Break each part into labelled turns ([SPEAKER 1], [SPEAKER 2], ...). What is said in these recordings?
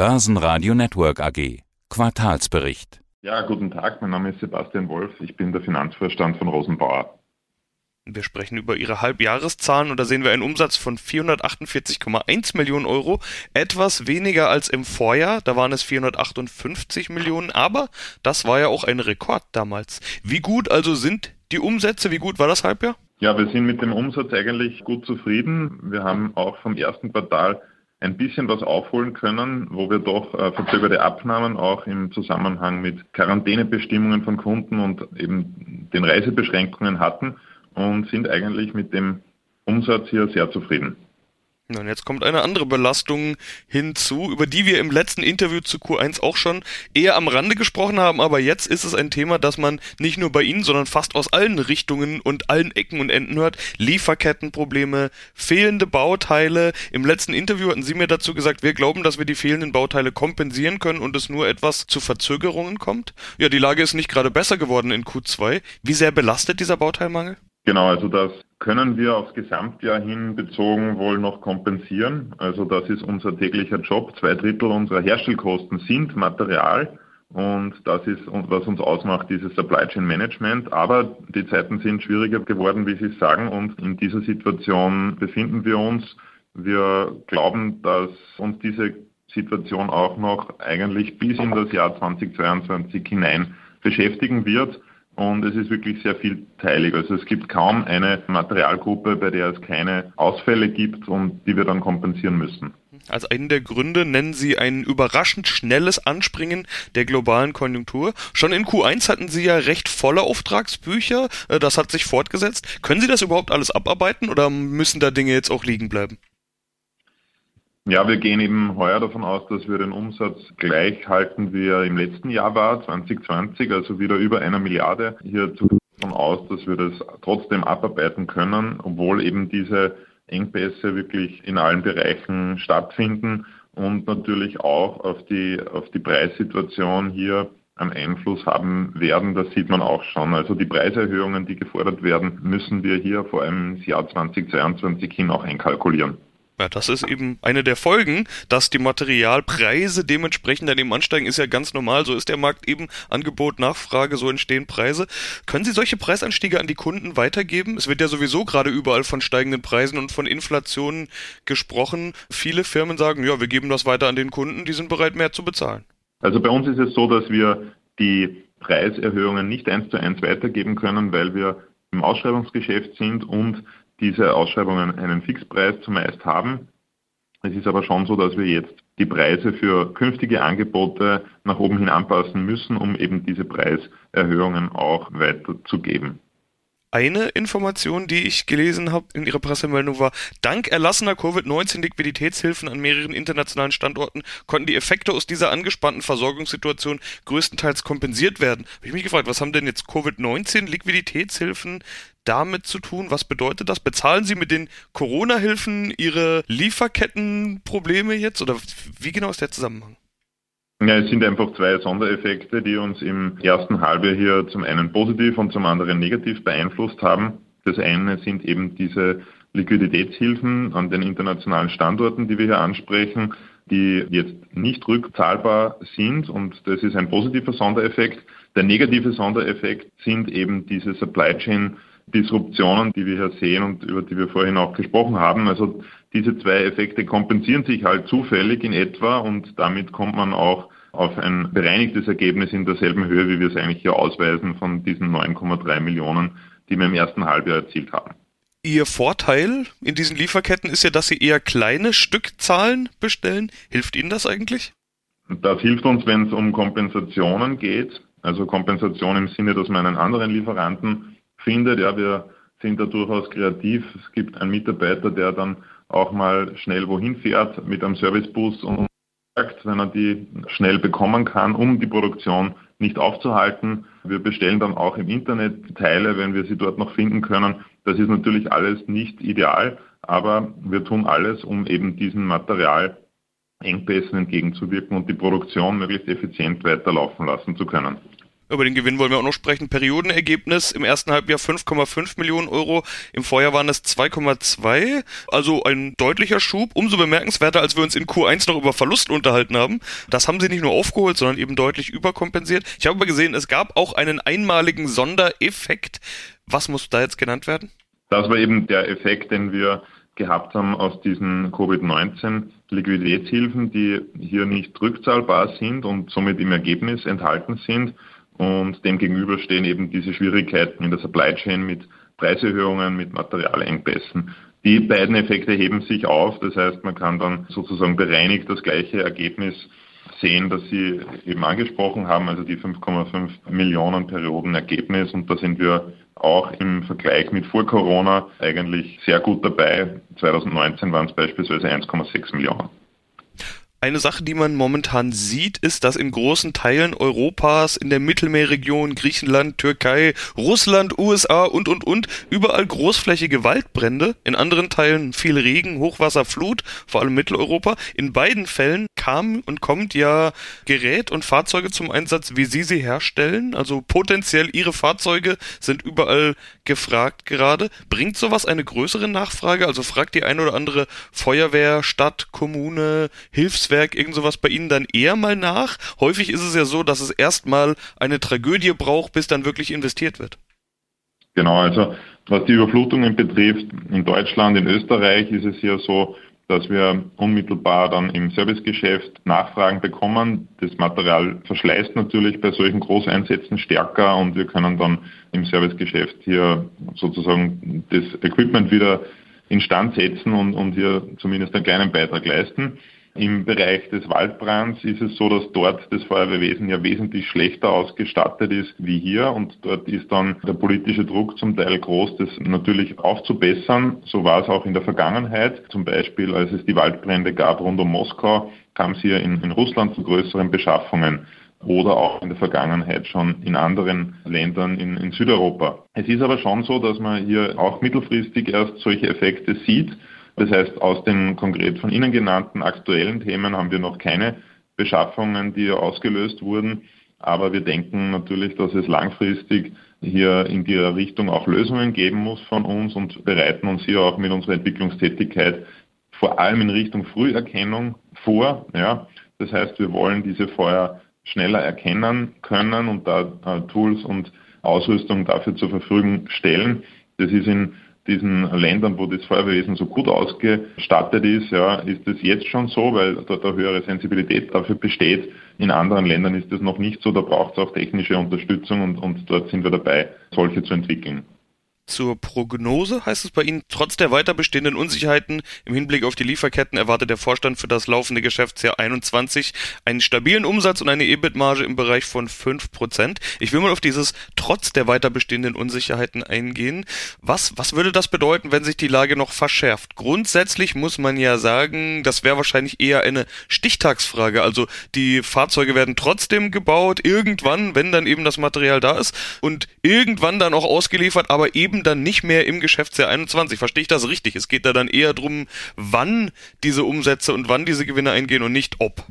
[SPEAKER 1] Börsenradio Network AG. Quartalsbericht.
[SPEAKER 2] Ja, guten Tag, mein Name ist Sebastian Wolf, ich bin der Finanzvorstand von Rosenbauer.
[SPEAKER 3] Wir sprechen über Ihre Halbjahreszahlen und da sehen wir einen Umsatz von 448,1 Millionen Euro, etwas weniger als im Vorjahr, da waren es 458 Millionen, aber das war ja auch ein Rekord damals. Wie gut also sind die Umsätze, wie gut war das Halbjahr?
[SPEAKER 2] Ja, wir sind mit dem Umsatz eigentlich gut zufrieden. Wir haben auch vom ersten Quartal ein bisschen was aufholen können, wo wir doch äh, verzögerte Abnahmen auch im Zusammenhang mit Quarantänebestimmungen von Kunden und eben den Reisebeschränkungen hatten und sind eigentlich mit dem Umsatz hier sehr zufrieden.
[SPEAKER 3] Und jetzt kommt eine andere Belastung hinzu, über die wir im letzten Interview zu Q1 auch schon eher am Rande gesprochen haben, aber jetzt ist es ein Thema, das man nicht nur bei Ihnen, sondern fast aus allen Richtungen und allen Ecken und Enden hört. Lieferkettenprobleme, fehlende Bauteile. Im letzten Interview hatten Sie mir dazu gesagt, wir glauben, dass wir die fehlenden Bauteile kompensieren können und es nur etwas zu Verzögerungen kommt. Ja, die Lage ist nicht gerade besser geworden in Q2. Wie sehr belastet dieser Bauteilmangel?
[SPEAKER 2] Genau, also das können wir aufs Gesamtjahr hin bezogen wohl noch kompensieren. Also das ist unser täglicher Job. Zwei Drittel unserer Herstellkosten sind Material und das ist, was uns ausmacht, dieses Supply Chain Management. Aber die Zeiten sind schwieriger geworden, wie Sie sagen, und in dieser Situation befinden wir uns. Wir glauben, dass uns diese Situation auch noch eigentlich bis in das Jahr 2022 hinein beschäftigen wird. Und es ist wirklich sehr vielteilig. Also es gibt kaum eine Materialgruppe, bei der es keine Ausfälle gibt und die wir dann kompensieren müssen.
[SPEAKER 3] Als einen der Gründe nennen Sie ein überraschend schnelles Anspringen der globalen Konjunktur. Schon in Q1 hatten Sie ja recht volle Auftragsbücher. Äh, das hat sich fortgesetzt. Können Sie das überhaupt alles abarbeiten oder müssen da Dinge jetzt auch liegen bleiben?
[SPEAKER 2] Ja, wir gehen eben heuer davon aus, dass wir den Umsatz gleich halten, wie er im letzten Jahr war, 2020, also wieder über einer Milliarde. Hier davon aus, dass wir das trotzdem abarbeiten können, obwohl eben diese Engpässe wirklich in allen Bereichen stattfinden und natürlich auch auf die, auf die Preissituation hier einen Einfluss haben werden. Das sieht man auch schon. Also die Preiserhöhungen, die gefordert werden, müssen wir hier vor allem ins Jahr 2022 hin auch einkalkulieren.
[SPEAKER 3] Ja, das ist eben eine der Folgen, dass die Materialpreise dementsprechend dann eben ansteigen, ist ja ganz normal. So ist der Markt eben Angebot, Nachfrage, so entstehen Preise. Können Sie solche Preisanstiege an die Kunden weitergeben? Es wird ja sowieso gerade überall von steigenden Preisen und von Inflation gesprochen. Viele Firmen sagen, ja, wir geben das weiter an den Kunden, die sind bereit, mehr zu bezahlen.
[SPEAKER 2] Also bei uns ist es so, dass wir die Preiserhöhungen nicht eins zu eins weitergeben können, weil wir im Ausschreibungsgeschäft sind und diese Ausschreibungen einen Fixpreis zumeist haben. Es ist aber schon so, dass wir jetzt die Preise für künftige Angebote nach oben hin anpassen müssen, um eben diese Preiserhöhungen auch weiterzugeben.
[SPEAKER 3] Eine Information, die ich gelesen habe in Ihrer Pressemeldung war, dank erlassener Covid-19-Liquiditätshilfen an mehreren internationalen Standorten konnten die Effekte aus dieser angespannten Versorgungssituation größtenteils kompensiert werden. Habe ich mich gefragt, was haben denn jetzt Covid-19-Liquiditätshilfen damit zu tun? Was bedeutet das? Bezahlen Sie mit den Corona-Hilfen Ihre Lieferkettenprobleme jetzt oder wie genau ist der Zusammenhang?
[SPEAKER 2] Ja, es sind einfach zwei Sondereffekte, die uns im ersten Halbjahr hier zum einen positiv und zum anderen negativ beeinflusst haben. Das eine sind eben diese Liquiditätshilfen an den internationalen Standorten, die wir hier ansprechen, die jetzt nicht rückzahlbar sind und das ist ein positiver Sondereffekt. Der negative Sondereffekt sind eben diese Supply Chain Disruptionen, die wir hier sehen und über die wir vorhin auch gesprochen haben. Also diese zwei Effekte kompensieren sich halt zufällig in etwa und damit kommt man auch auf ein bereinigtes Ergebnis in derselben Höhe, wie wir es eigentlich hier ausweisen von diesen 9,3 Millionen, die wir im ersten Halbjahr erzielt haben.
[SPEAKER 3] Ihr Vorteil in diesen Lieferketten ist ja, dass Sie eher kleine Stückzahlen bestellen. Hilft Ihnen das eigentlich?
[SPEAKER 2] Das hilft uns, wenn es um Kompensationen geht. Also Kompensation im Sinne, dass man einen anderen Lieferanten findet. Ja, wir sind da durchaus kreativ. Es gibt einen Mitarbeiter, der dann auch mal schnell wohin fährt mit einem Servicebus und sagt, wenn er die schnell bekommen kann, um die Produktion nicht aufzuhalten. Wir bestellen dann auch im Internet Teile, wenn wir sie dort noch finden können. Das ist natürlich alles nicht ideal, aber wir tun alles, um eben diesen Materialengpässen entgegenzuwirken und die Produktion möglichst effizient weiterlaufen lassen zu können.
[SPEAKER 3] Über den Gewinn wollen wir auch noch sprechen. Periodenergebnis im ersten Halbjahr 5,5 Millionen Euro. Im Vorjahr waren es 2,2. Also ein deutlicher Schub. Umso bemerkenswerter, als wir uns in Q1 noch über Verlust unterhalten haben. Das haben sie nicht nur aufgeholt, sondern eben deutlich überkompensiert. Ich habe aber gesehen, es gab auch einen einmaligen Sondereffekt. Was muss da jetzt genannt werden?
[SPEAKER 2] Das war eben der Effekt, den wir gehabt haben aus diesen Covid-19 Liquiditätshilfen, die hier nicht rückzahlbar sind und somit im Ergebnis enthalten sind. Und dem gegenüber stehen eben diese Schwierigkeiten in der Supply Chain mit Preiserhöhungen, mit Materialengpässen. Die beiden Effekte heben sich auf. Das heißt, man kann dann sozusagen bereinigt das gleiche Ergebnis sehen, das Sie eben angesprochen haben, also die 5,5 Millionen Perioden Ergebnis. Und da sind wir auch im Vergleich mit vor Corona eigentlich sehr gut dabei. 2019 waren es beispielsweise 1,6 Millionen.
[SPEAKER 3] Eine Sache, die man momentan sieht, ist, dass in großen Teilen Europas, in der Mittelmeerregion, Griechenland, Türkei, Russland, USA und, und, und, überall großflächige Waldbrände, in anderen Teilen viel Regen, Hochwasser, Flut, vor allem Mitteleuropa. In beiden Fällen kam und kommt ja Gerät und Fahrzeuge zum Einsatz, wie Sie sie herstellen. Also potenziell Ihre Fahrzeuge sind überall gefragt gerade. Bringt sowas eine größere Nachfrage? Also fragt die eine oder andere Feuerwehr, Stadt, Kommune, Hilfs Netzwerk, irgend sowas bei Ihnen dann eher mal nach? Häufig ist es ja so, dass es erstmal eine Tragödie braucht, bis dann wirklich investiert wird.
[SPEAKER 2] Genau, also was die Überflutungen betrifft, in Deutschland, in Österreich ist es ja so, dass wir unmittelbar dann im Servicegeschäft Nachfragen bekommen. Das Material verschleißt natürlich bei solchen Großeinsätzen stärker und wir können dann im Servicegeschäft hier sozusagen das Equipment wieder instand setzen und, und hier zumindest einen kleinen Beitrag leisten. Im Bereich des Waldbrands ist es so, dass dort das Feuerwehrwesen ja wesentlich schlechter ausgestattet ist wie hier und dort ist dann der politische Druck zum Teil groß, das natürlich aufzubessern. So war es auch in der Vergangenheit. Zum Beispiel, als es die Waldbrände gab rund um Moskau, kam es hier in, in Russland zu größeren Beschaffungen oder auch in der Vergangenheit schon in anderen Ländern in, in, Südeuropa. Es ist aber schon so, dass man hier auch mittelfristig erst solche Effekte sieht. Das heißt, aus den konkret von Ihnen genannten aktuellen Themen haben wir noch keine Beschaffungen, die ausgelöst wurden. Aber wir denken natürlich, dass es langfristig hier in die Richtung auch Lösungen geben muss von uns und bereiten uns hier auch mit unserer Entwicklungstätigkeit vor allem in Richtung Früherkennung vor. Ja. Das heißt, wir wollen diese Feuer schneller erkennen können und da äh, Tools und Ausrüstung dafür zur Verfügung stellen. Das ist in diesen Ländern, wo das Feuerwehrwesen so gut ausgestattet ist, ja, ist es jetzt schon so, weil dort eine höhere Sensibilität dafür besteht. In anderen Ländern ist das noch nicht so, da braucht es auch technische Unterstützung und, und dort sind wir dabei, solche zu entwickeln
[SPEAKER 3] zur Prognose heißt es bei Ihnen, trotz der weiter bestehenden Unsicherheiten im Hinblick auf die Lieferketten erwartet der Vorstand für das laufende Geschäftsjahr 21 einen stabilen Umsatz und eine EBIT-Marge im Bereich von 5%. Ich will mal auf dieses trotz der weiter bestehenden Unsicherheiten eingehen. Was, was würde das bedeuten, wenn sich die Lage noch verschärft? Grundsätzlich muss man ja sagen, das wäre wahrscheinlich eher eine Stichtagsfrage. Also die Fahrzeuge werden trotzdem gebaut, irgendwann, wenn dann eben das Material da ist und irgendwann dann auch ausgeliefert, aber eben eben dann nicht mehr im Geschäftsjahr 21. Verstehe ich das richtig? Es geht da dann eher darum, wann diese Umsätze und wann diese Gewinne eingehen und nicht ob.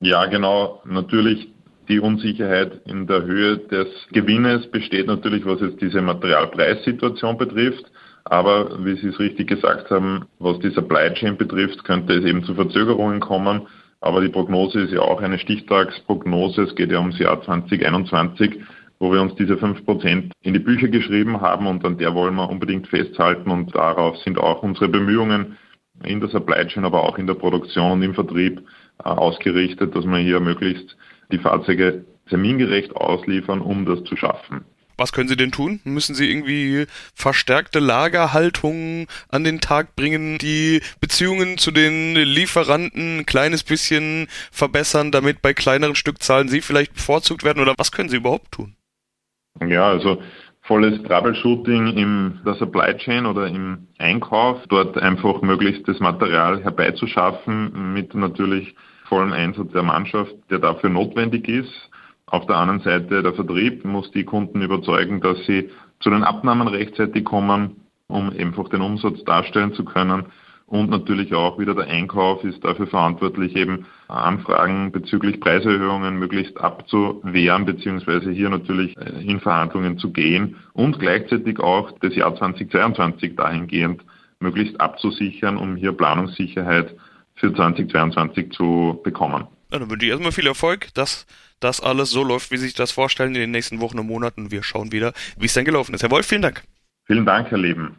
[SPEAKER 2] Ja, genau. Natürlich die Unsicherheit in der Höhe des Gewinnes besteht natürlich, was jetzt diese Materialpreissituation betrifft. Aber wie Sie es richtig gesagt haben, was die Supply Chain betrifft, könnte es eben zu Verzögerungen kommen. Aber die Prognose ist ja auch eine Stichtagsprognose. Es geht ja ums Jahr 2021 wo wir uns diese fünf Prozent in die Bücher geschrieben haben und an der wollen wir unbedingt festhalten und darauf sind auch unsere Bemühungen in der Supply Chain, aber auch in der Produktion und im Vertrieb äh, ausgerichtet, dass wir hier möglichst die Fahrzeuge termingerecht ausliefern, um das zu schaffen.
[SPEAKER 3] Was können Sie denn tun? Müssen Sie irgendwie verstärkte Lagerhaltungen an den Tag bringen, die Beziehungen zu den Lieferanten ein kleines bisschen verbessern, damit bei kleineren Stückzahlen Sie vielleicht bevorzugt werden? Oder was können Sie überhaupt tun?
[SPEAKER 2] Ja, also volles Troubleshooting in der Supply Chain oder im Einkauf, dort einfach möglichst das Material herbeizuschaffen mit natürlich vollem Einsatz der Mannschaft, der dafür notwendig ist. Auf der anderen Seite der Vertrieb muss die Kunden überzeugen, dass sie zu den Abnahmen rechtzeitig kommen, um einfach den Umsatz darstellen zu können. Und natürlich auch wieder der Einkauf ist dafür verantwortlich, eben Anfragen bezüglich Preiserhöhungen möglichst abzuwehren, beziehungsweise hier natürlich äh, in Verhandlungen zu gehen und gleichzeitig auch das Jahr 2022 dahingehend möglichst abzusichern, um hier Planungssicherheit für 2022 zu bekommen.
[SPEAKER 3] Ja, dann wünsche ich erstmal viel Erfolg, dass das alles so läuft, wie Sie sich das vorstellen in den nächsten Wochen und Monaten. Wir schauen wieder, wie es dann gelaufen ist. Herr Wolf, vielen Dank.
[SPEAKER 2] Vielen Dank, Herr Leben.